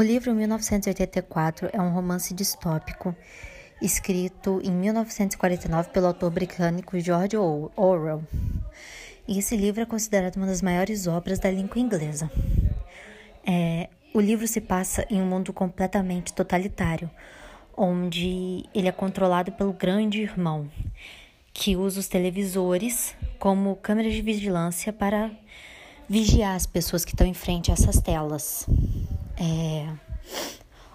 O livro 1984 é um romance distópico escrito em 1949 pelo autor britânico George Orwell. E esse livro é considerado uma das maiores obras da língua inglesa. É, o livro se passa em um mundo completamente totalitário, onde ele é controlado pelo grande irmão, que usa os televisores como câmeras de vigilância para vigiar as pessoas que estão em frente a essas telas. É,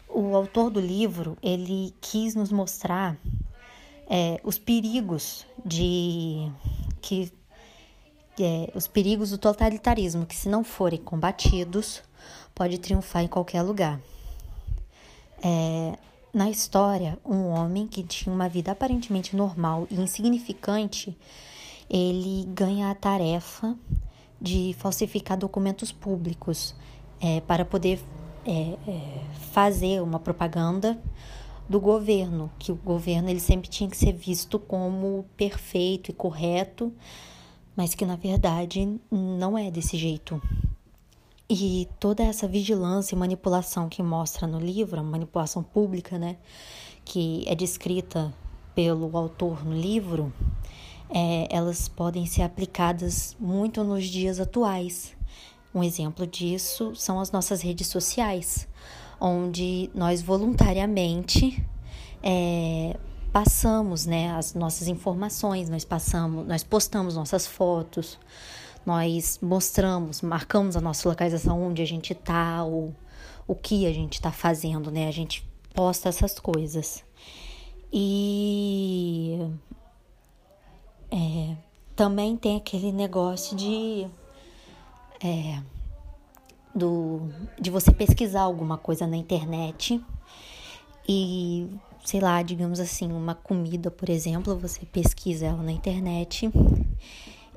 o autor do livro ele quis nos mostrar é, os perigos de que é, os perigos do totalitarismo que se não forem combatidos pode triunfar em qualquer lugar. É, na história, um homem que tinha uma vida aparentemente normal e insignificante, ele ganha a tarefa de falsificar documentos públicos é, para poder é, é, fazer uma propaganda do governo, que o governo ele sempre tinha que ser visto como perfeito e correto, mas que na verdade não é desse jeito. E toda essa vigilância e manipulação que mostra no livro, a manipulação pública, né, que é descrita pelo autor no livro, é, elas podem ser aplicadas muito nos dias atuais. Um exemplo disso são as nossas redes sociais, onde nós voluntariamente é, passamos né, as nossas informações, nós passamos, nós postamos nossas fotos, nós mostramos, marcamos a nossa localização onde a gente está, o, o que a gente está fazendo, né? A gente posta essas coisas. E é, também tem aquele negócio de é, do, de você pesquisar alguma coisa na internet e, sei lá, digamos assim, uma comida, por exemplo, você pesquisa ela na internet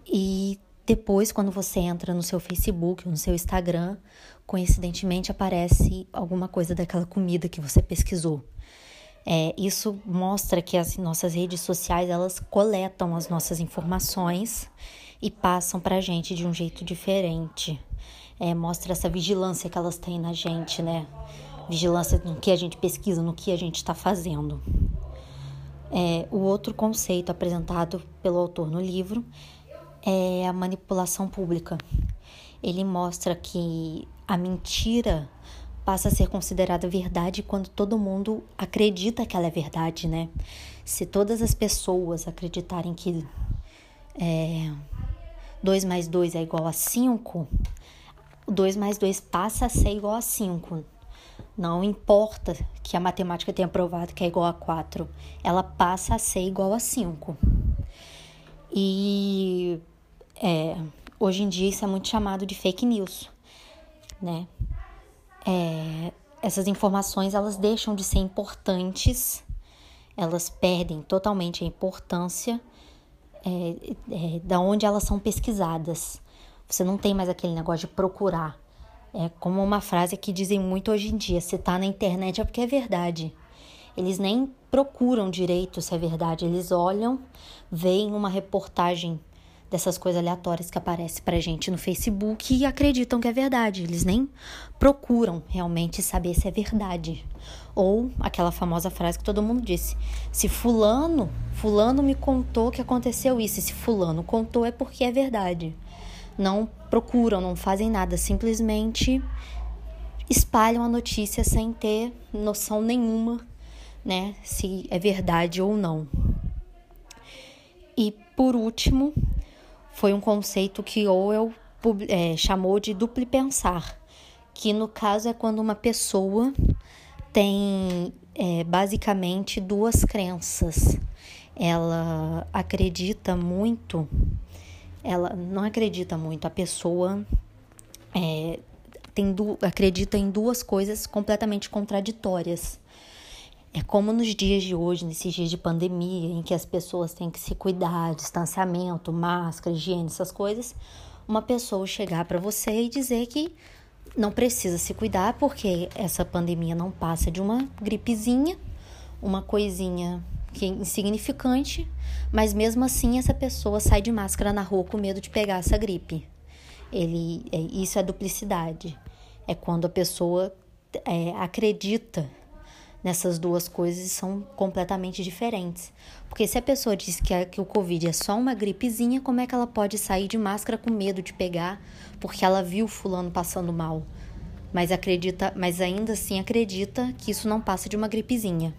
e depois, quando você entra no seu Facebook ou no seu Instagram, coincidentemente aparece alguma coisa daquela comida que você pesquisou. É, isso mostra que as nossas redes sociais elas coletam as nossas informações e passam para a gente de um jeito diferente. É, mostra essa vigilância que elas têm na gente, né? Vigilância no que a gente pesquisa, no que a gente está fazendo. É, o outro conceito apresentado pelo autor no livro é a manipulação pública. Ele mostra que a mentira passa a ser considerada verdade quando todo mundo acredita que ela é verdade, né? Se todas as pessoas acreditarem que é, 2 mais 2 é igual a 5, 2 mais 2 passa a ser igual a 5. Não importa que a matemática tenha provado que é igual a 4, ela passa a ser igual a 5. E é, hoje em dia isso é muito chamado de fake news, né? É, essas informações elas deixam de ser importantes, elas perdem totalmente a importância é, é, da onde elas são pesquisadas. Você não tem mais aquele negócio de procurar. É como uma frase que dizem muito hoje em dia: se tá na internet é porque é verdade. Eles nem procuram direito se é verdade, eles olham, veem uma reportagem dessas coisas aleatórias que aparecem pra gente no Facebook e acreditam que é verdade. Eles nem procuram realmente saber se é verdade. Ou aquela famosa frase que todo mundo disse: se fulano, fulano me contou que aconteceu isso, e se fulano contou é porque é verdade. Não procuram, não fazem nada, simplesmente espalham a notícia sem ter noção nenhuma, né, se é verdade ou não. E por último, foi um conceito que Orwell é, chamou de duplo pensar, que no caso é quando uma pessoa tem é, basicamente duas crenças. Ela acredita muito, ela não acredita muito, a pessoa é, tem acredita em duas coisas completamente contraditórias. É como nos dias de hoje, nesses dias de pandemia, em que as pessoas têm que se cuidar, distanciamento, máscara, higiene, essas coisas, uma pessoa chegar para você e dizer que não precisa se cuidar porque essa pandemia não passa de uma gripezinha, uma coisinha que é insignificante, mas mesmo assim essa pessoa sai de máscara na rua com medo de pegar essa gripe. Ele, é, isso é duplicidade. É quando a pessoa é, acredita nessas duas coisas são completamente diferentes. Porque se a pessoa diz que, a, que o Covid é só uma gripezinha, como é que ela pode sair de máscara com medo de pegar porque ela viu fulano passando mal? Mas acredita, mas ainda assim acredita que isso não passa de uma gripezinha.